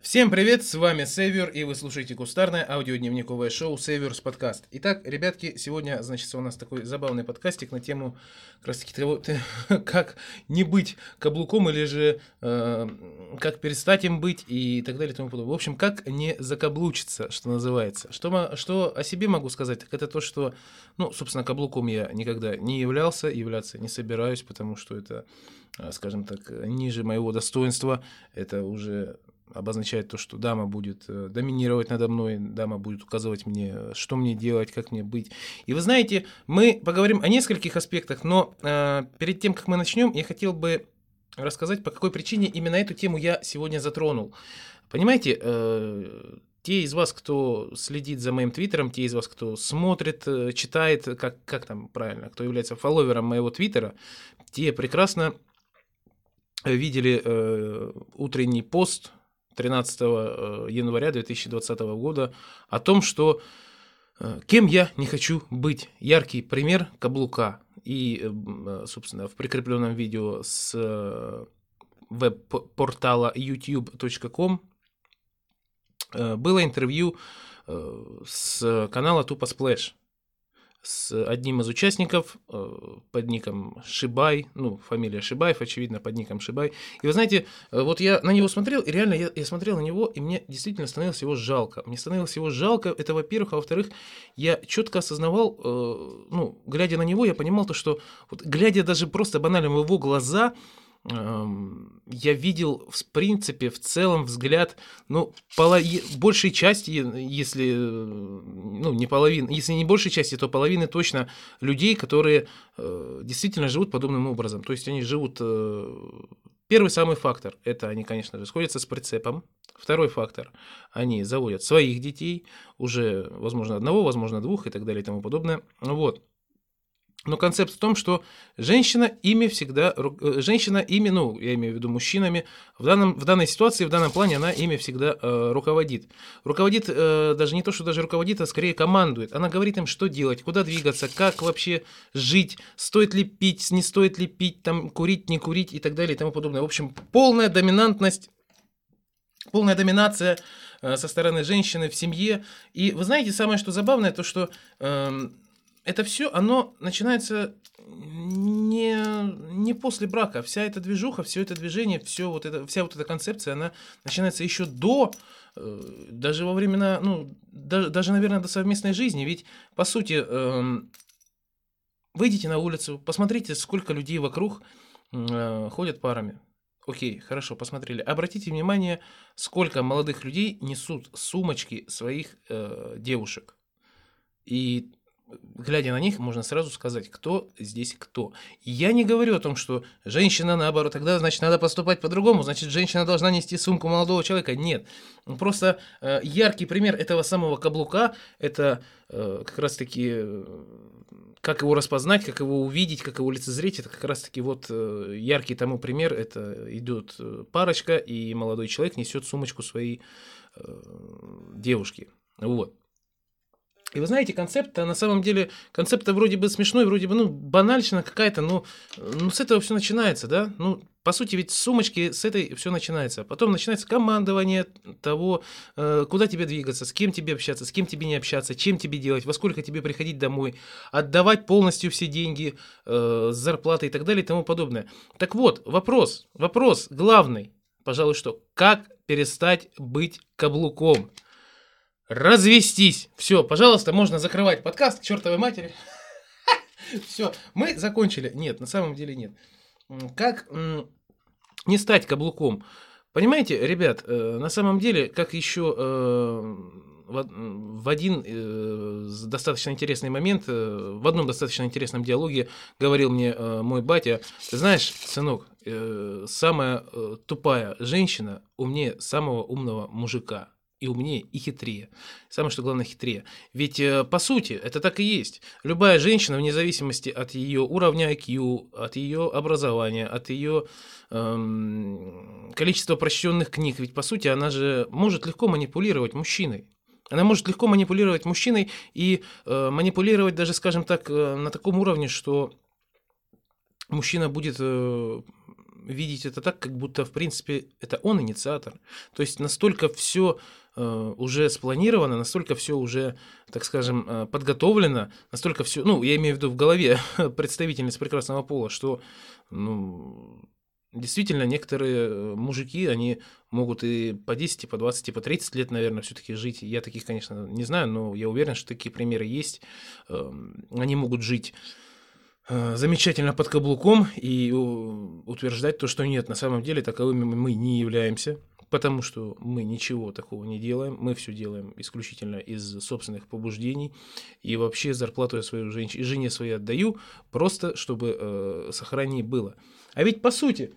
Всем привет, с вами Север, и вы слушаете кустарное аудиодневниковое шоу Северс подкаст. Итак, ребятки, сегодня, значит, у нас такой забавный подкастик на тему как раз таки как не быть каблуком или же э, как перестать им быть и так далее и тому подобное. В общем, как не закаблучиться, что называется. Что, что о себе могу сказать, так это то, что, ну, собственно, каблуком я никогда не являлся, являться не собираюсь, потому что это, э, скажем так, ниже моего достоинства, это уже обозначает то, что дама будет э, доминировать надо мной, дама будет указывать мне, что мне делать, как мне быть. И вы знаете, мы поговорим о нескольких аспектах, но э, перед тем, как мы начнем, я хотел бы рассказать, по какой причине именно эту тему я сегодня затронул. Понимаете, э, те из вас, кто следит за моим твиттером, те из вас, кто смотрит, э, читает, как, как там правильно, кто является фолловером моего твиттера, те прекрасно видели э, утренний пост 13 э, января 2020 года о том, что э, кем я не хочу быть. Яркий пример каблука. И, э, собственно, в прикрепленном видео с веб-портала youtube.com было интервью с канала Тупо Splash с одним из участников э, под ником Шибай, ну, фамилия Шибаев, очевидно, под ником Шибай. И вы знаете, э, вот я на него смотрел, и реально я, я смотрел на него, и мне действительно становилось его жалко. Мне становилось его жалко, это во-первых, а во-вторых, я четко осознавал, э, ну, глядя на него, я понимал то, что, вот, глядя даже просто банально в его глаза, я видел, в принципе, в целом взгляд, ну, полови... большей части, если, ну, не половины, если не большей части, то половины точно людей, которые э, действительно живут подобным образом. То есть они живут... Э, первый самый фактор – это они, конечно же, сходятся с прицепом. Второй фактор – они заводят своих детей, уже, возможно, одного, возможно, двух и так далее и тому подобное. Вот. Но концепт в том, что женщина ими всегда, э, женщина ими, ну, я имею в виду мужчинами, в, данном, в данной ситуации, в данном плане она ими всегда э, руководит. Руководит э, даже не то, что даже руководит, а скорее командует. Она говорит им, что делать, куда двигаться, как вообще жить, стоит ли пить, не стоит ли пить, там, курить, не курить и так далее и тому подобное. В общем, полная доминантность, полная доминация э, со стороны женщины в семье. И вы знаете, самое что забавное, то что... Э, это все, оно начинается не, не после брака. Вся эта движуха, все это движение, все вот это, вся вот эта концепция, она начинается еще до, э, даже во времена, ну, даже, даже, наверное, до совместной жизни. Ведь, по сути, э, выйдите на улицу, посмотрите, сколько людей вокруг э, ходят парами. Окей, хорошо, посмотрели. Обратите внимание, сколько молодых людей несут сумочки своих э, девушек. И глядя на них, можно сразу сказать, кто здесь кто. я не говорю о том, что женщина наоборот, тогда, значит, надо поступать по-другому, значит, женщина должна нести сумку молодого человека. Нет. Просто э, яркий пример этого самого каблука, это э, как раз-таки, э, как его распознать, как его увидеть, как его лицезреть, это как раз-таки вот э, яркий тому пример, это идет э, парочка, и молодой человек несет сумочку своей э, девушки. Вот. И вы знаете, концепт на самом деле, концепт вроде бы смешной, вроде бы, ну, банальщина какая-то, но ну, с этого все начинается, да? Ну, по сути, ведь сумочки с этой все начинается. Потом начинается командование того, э, куда тебе двигаться, с кем тебе общаться, с кем тебе не общаться, чем тебе делать, во сколько тебе приходить домой, отдавать полностью все деньги, э, зарплаты и так далее и тому подобное. Так вот, вопрос, вопрос главный, пожалуй, что как перестать быть каблуком? Развестись. Все, пожалуйста, можно закрывать подкаст к чертовой матери. Все, мы закончили. Нет, на самом деле нет. Как не стать каблуком? Понимаете, ребят, э, на самом деле, как еще э, в один э, достаточно интересный момент, в одном достаточно интересном диалоге говорил мне мой батя, ты знаешь, сынок, самая тупая женщина умнее самого умного мужика и умнее, и хитрее. Самое что главное, хитрее. Ведь, э, по сути, это так и есть. Любая женщина, вне зависимости от ее уровня IQ, от ее образования, от ее эм, количества прочтенных книг, ведь, по сути, она же может легко манипулировать мужчиной. Она может легко манипулировать мужчиной и э, манипулировать даже, скажем так, э, на таком уровне, что мужчина будет э, видеть это так, как будто, в принципе, это он инициатор. То есть настолько все э, уже спланировано, настолько все уже, так скажем, э, подготовлено, настолько все, ну, я имею в виду в голове представительниц прекрасного пола, что, ну, действительно, некоторые э, мужики, они могут и по 10, и по 20, и по 30 лет, наверное, все-таки жить. Я таких, конечно, не знаю, но я уверен, что такие примеры есть. Эм, они могут жить замечательно под каблуком и утверждать то, что нет, на самом деле таковыми мы не являемся, потому что мы ничего такого не делаем, мы все делаем исключительно из собственных побуждений, и вообще зарплату я свою женщине, жене своей отдаю, просто чтобы э, сохранение было. А ведь по сути,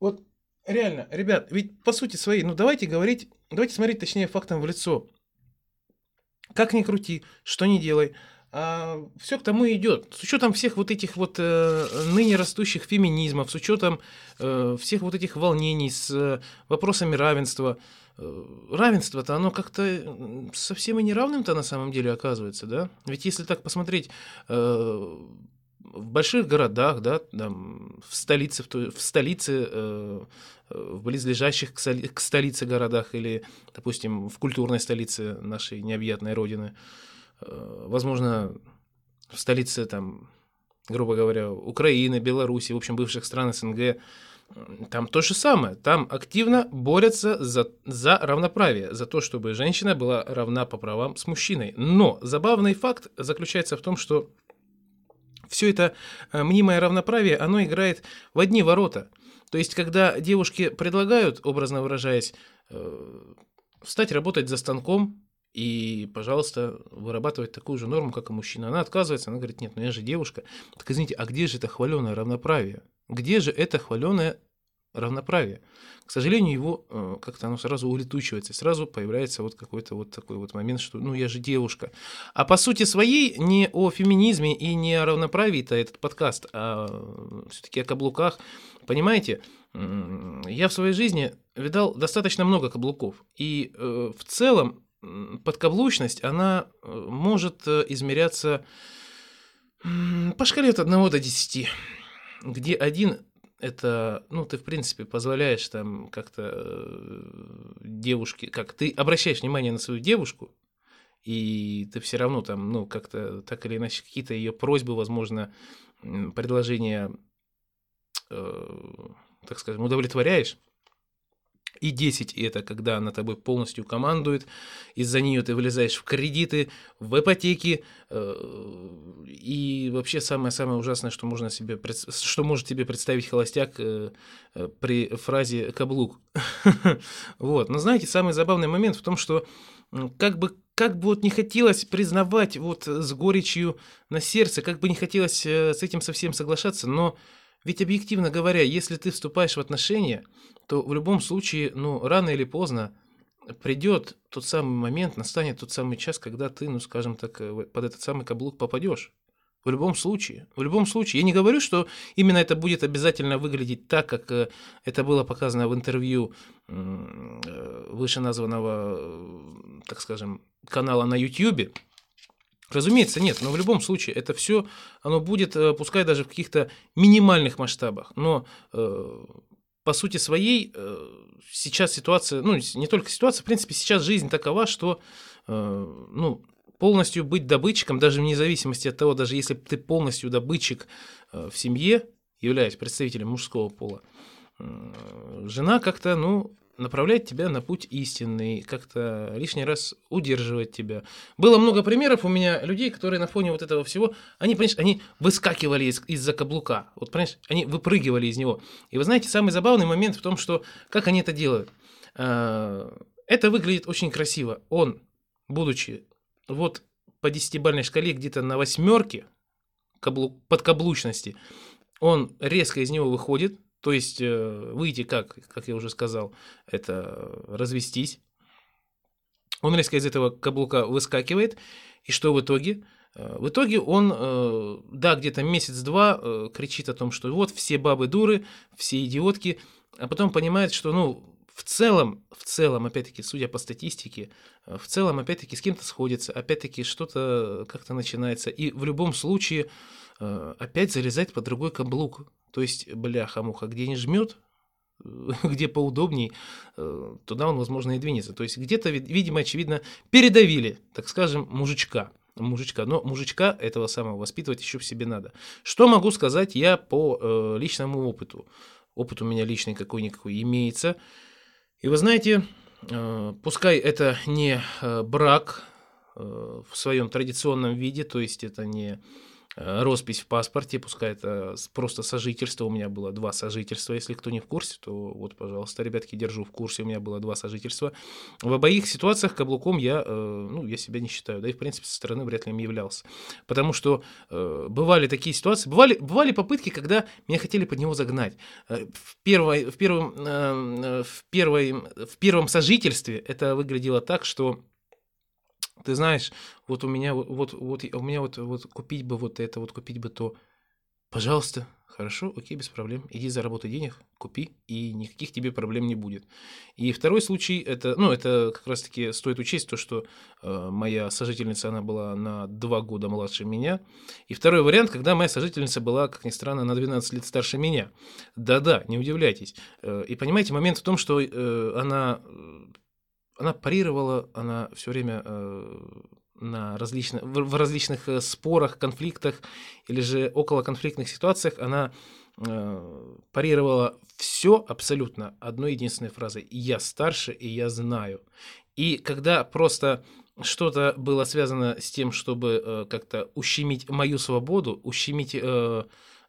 вот реально, ребят, ведь по сути своей, ну давайте говорить, давайте смотреть точнее фактом в лицо. Как ни крути, что ни делай, а, все к тому идет. С учетом всех вот этих вот э, ныне растущих феминизмов, с учетом э, всех вот этих волнений с э, вопросами равенства. Э, равенство-то оно как-то совсем и неравным-то на самом деле оказывается, да? Ведь если так посмотреть, э, в больших городах, да, там, в столице, в, в столице, э, в близлежащих к, соли, к столице городах или, допустим, в культурной столице нашей необъятной родины, э, возможно, в столице, там, грубо говоря, Украины, Беларуси, в общем, бывших стран СНГ, там то же самое. Там активно борются за, за равноправие, за то, чтобы женщина была равна по правам с мужчиной. Но забавный факт заключается в том, что все это э, мнимое равноправие, оно играет в одни ворота. То есть, когда девушки предлагают, образно выражаясь, э, встать работать за станком и, пожалуйста, вырабатывать такую же норму, как и мужчина. Она отказывается, она говорит, нет, ну я же девушка. Так извините, а где же это хваленое равноправие? Где же это хваленое равноправие? К сожалению, его э, как-то оно сразу улетучивается, сразу появляется вот какой-то вот такой вот момент, что ну я же девушка. А по сути своей не о феминизме и не о равноправии-то этот подкаст, а все-таки о каблуках. Понимаете, я в своей жизни видал достаточно много каблуков. И э, в целом подкаблучность, она э, может измеряться по шкале от 1 до 10, где один это, ну, ты, в принципе, позволяешь там как-то э, девушке, как ты обращаешь внимание на свою девушку, и ты все равно там, ну, как-то так или иначе какие-то ее просьбы, возможно, предложения, э, так скажем, удовлетворяешь, и 10 это когда она тобой полностью командует, из-за нее ты влезаешь в кредиты, в ипотеки, э, и вообще самое-самое ужасное, что, можно себе, что может тебе представить холостяк э, э, при фразе «каблук». Вот. Но знаете, самый забавный момент в том, что как бы, как бы вот не хотелось признавать вот с горечью на сердце, как бы не хотелось с этим совсем соглашаться, но ведь объективно говоря, если ты вступаешь в отношения, то в любом случае, ну, рано или поздно придет тот самый момент, настанет тот самый час, когда ты, ну, скажем так, э, под этот самый каблук попадешь. В любом случае. В любом случае. Я не говорю, что именно это будет обязательно выглядеть так, как э, это было показано в интервью э, вышеназванного, так скажем, канала на YouTube. Разумеется, нет, но в любом случае это все, оно будет, пускай даже в каких-то минимальных масштабах, но по сути своей э, сейчас ситуация, ну, не только ситуация, в принципе, сейчас жизнь такова, что, э, ну, полностью быть добытчиком, даже вне зависимости от того, даже если ты полностью добытчик э, в семье, являясь представителем мужского пола, жена как-то, ну, направлять тебя на путь истинный, как-то лишний раз удерживать тебя. Было много примеров у меня людей, которые на фоне вот этого всего, они, понимаешь, они выскакивали из- из-за каблука, вот, понимаешь, они выпрыгивали из него. И вы знаете, самый забавный момент в том, что как они это делают. А, это выглядит очень красиво. Он, будучи вот по десятибальной шкале где-то на восьмерке каблук, подкаблучности, он резко из него выходит, то есть э, выйти как, как я уже сказал, это развестись. Он резко из этого каблука выскакивает, и что в итоге? Э, в итоге он, э, да, где-то месяц-два кричит о том, что вот все бабы дуры, все идиотки, а потом понимает, что, ну, в целом, в целом, опять-таки, судя по статистике, в целом, опять-таки, с кем-то сходится, опять-таки, что-то как-то начинается. И в любом случае опять залезать под другой каблук. То есть, бляха-муха, где не жмет, где поудобней, э, туда он, возможно, и двинется. То есть где-то, видимо, очевидно, передавили, так скажем, мужичка. Мужичка. Но мужичка этого самого воспитывать еще в себе надо. Что могу сказать я по э, личному опыту? Опыт у меня личный какой-никакой имеется. И вы знаете, э, пускай это не э, брак э, в своем традиционном виде, то есть это не Э, роспись в паспорте, пускай это просто сожительство, у меня было два сожительства, если кто не в курсе, то вот, пожалуйста, ребятки, держу в курсе, у меня было два сожительства. В обоих ситуациях каблуком я, э, ну, я себя не считаю, да и, в принципе, со стороны вряд ли им являлся. Потому что э, бывали такие ситуации, бывали, бывали попытки, когда меня хотели под него загнать. В, первой, в, первом, в, первой, в первом сожительстве это выглядело так, что ты знаешь, вот у меня вот, вот у меня вот, вот купить бы вот это, вот купить бы то. Пожалуйста, хорошо, окей, без проблем. Иди заработай денег, купи, и никаких тебе проблем не будет. И второй случай, это, ну, это как раз-таки стоит учесть то, что э, моя сожительница, она была на два года младше меня. И второй вариант, когда моя сожительница была, как ни странно, на 12 лет старше меня. Да-да, не удивляйтесь. Э, и понимаете, момент в том, что э, она она парировала, она все время э, на различных, в, различных э, спорах, конфликтах или же около конфликтных ситуациях она э, парировала все абсолютно одной единственной фразой «я старше и я знаю». И когда просто что-то было связано с тем, чтобы э, как-то ущемить мою свободу, ущемить э,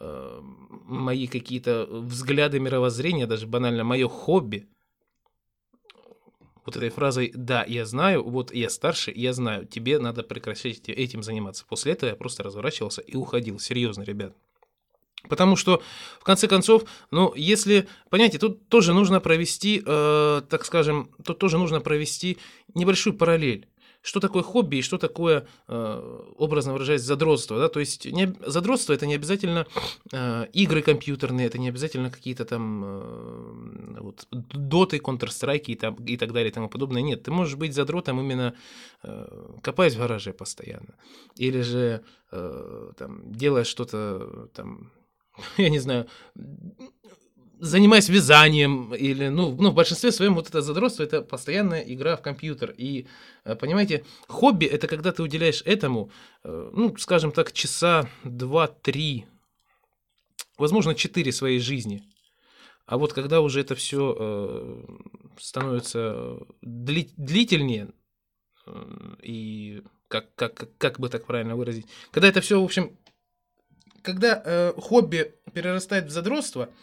э, мои какие-то взгляды мировоззрения, даже банально мое хобби, вот этой фразой «да, я знаю, вот я старше, я знаю, тебе надо прекращать этим заниматься». После этого я просто разворачивался и уходил. Серьезно, ребят. Потому что, в конце концов, ну, если, понимаете, тут тоже нужно провести, э, так скажем, тут тоже нужно провести небольшую параллель что такое хобби и что такое, э, образно выражаясь, задротство. Да? То есть не, задротство это не обязательно э, игры компьютерные, это не обязательно какие-то там э, вот, доты, Counter-Strike и, там, и так далее и тому подобное. Нет, ты можешь быть задротом именно копаясь в гараже постоянно. Или же там, делая что-то там, я не знаю, занимаясь вязанием или, ну, ну, в большинстве своем вот это задротство, это постоянная игра в компьютер. И, э, понимаете, хобби – это когда ты уделяешь этому, э, ну, скажем так, часа два-три, возможно, четыре своей жизни. А вот когда уже это все э, становится дли, длительнее, и как, как, как бы так правильно выразить, когда это все, в общем, когда э, хобби перерастает в задротство –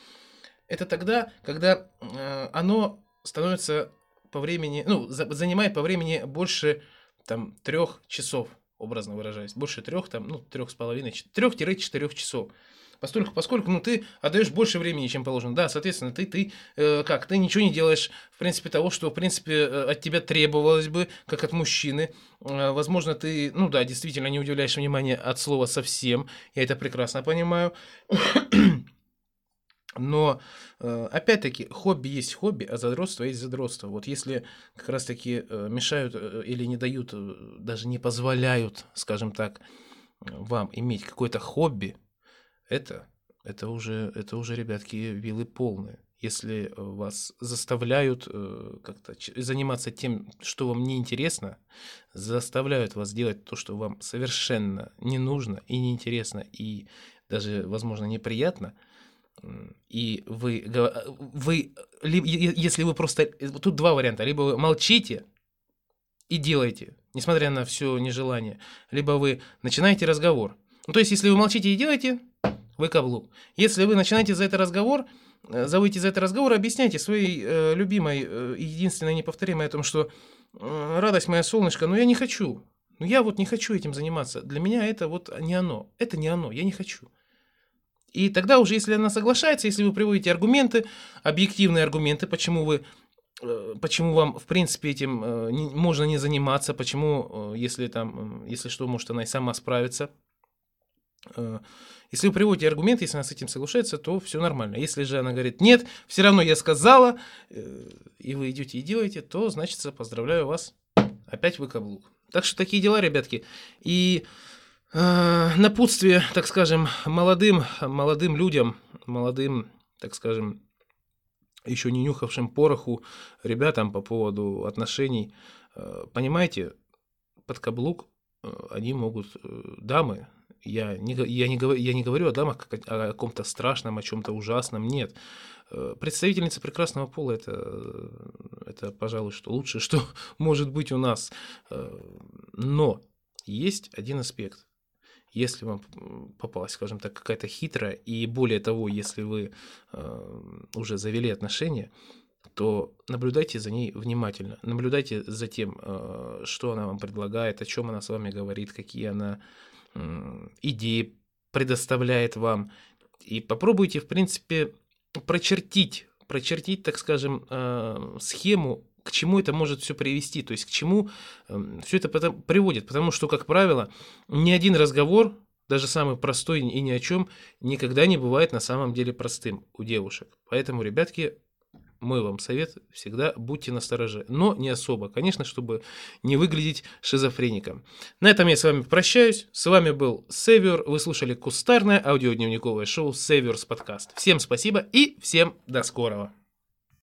это тогда, когда э, оно становится по времени, ну, за, занимает по времени больше там трех часов, образно выражаясь, больше трех, там, ну, трех с половиной, трех-четырех часов. Поскольку, поскольку ну, ты отдаешь больше времени, чем положено. Да, соответственно, ты, ты э, как, ты ничего не делаешь, в принципе, того, что, в принципе, э, от тебя требовалось бы, как от мужчины. Э, возможно, ты, ну да, действительно не удивляешь внимание от слова совсем. Я это прекрасно понимаю. Но, э, опять-таки, хобби есть хобби, а задротство есть задротство. Вот если как раз-таки э, мешают э, или не дают, даже не позволяют, скажем так, вам иметь какое-то хобби, это, это, уже, это уже, ребятки, вилы полные. Если вас заставляют как-то заниматься тем, что вам не интересно, заставляют вас делать то, что вам совершенно не нужно и неинтересно, и даже, возможно, неприятно – и вы, вы, если вы просто, тут два варианта, либо вы молчите и делаете, несмотря на все нежелание, либо вы начинаете разговор. Ну, то есть, если вы молчите и делаете, вы каблук. Если вы начинаете за это разговор, э, заводите за это разговор, объясняйте своей э, любимой, э, единственной неповторимой о том, что э, радость моя солнышко, но я не хочу. Ну я вот не хочу этим заниматься. Для меня это вот не оно. Это не оно, я не хочу. И тогда уже, если она соглашается, если вы приводите аргументы, объективные аргументы, почему вы э, почему вам, в принципе, этим э, можно не заниматься, почему, э, если там, если что, может она и сама справится. Если вы приводите аргументы, если она с этим соглашается, то все нормально. Если же она говорит, нет, все равно я сказала, и вы идете и делаете, то, значит, поздравляю вас, опять вы каблук. Так что такие дела, ребятки. И Э, напутствие, так скажем, молодым, молодым людям, молодым, так скажем, еще не нюхавшим пороху ребятам по поводу отношений. Э, понимаете, под каблук э, они могут, э, дамы, я не, я, не, говорю, я не говорю о дамах как о, о каком-то страшном, о чем-то ужасном, нет. Представительница прекрасного пола это, это, пожалуй, что лучше, что может быть у нас. Но есть один аспект если вам попалась, скажем так, какая-то хитрая, и более того, если вы э, уже завели отношения, то наблюдайте за ней внимательно, наблюдайте за тем, э, что она вам предлагает, о чем она с вами говорит, какие она идеи предоставляет вам, и попробуйте, в принципе, прочертить, прочертить, так скажем, э, схему к чему это может все привести, то есть к чему эм, все это потом приводит. Потому что, как правило, ни один разговор, даже самый простой и ни о чем, никогда не бывает на самом деле простым у девушек. Поэтому, ребятки, мой вам совет, всегда будьте настороже, но не особо, конечно, чтобы не выглядеть шизофреником. На этом я с вами прощаюсь. С вами был Север. Вы слушали кустарное аудиодневниковое шоу Северс подкаст. Всем спасибо и всем до скорого.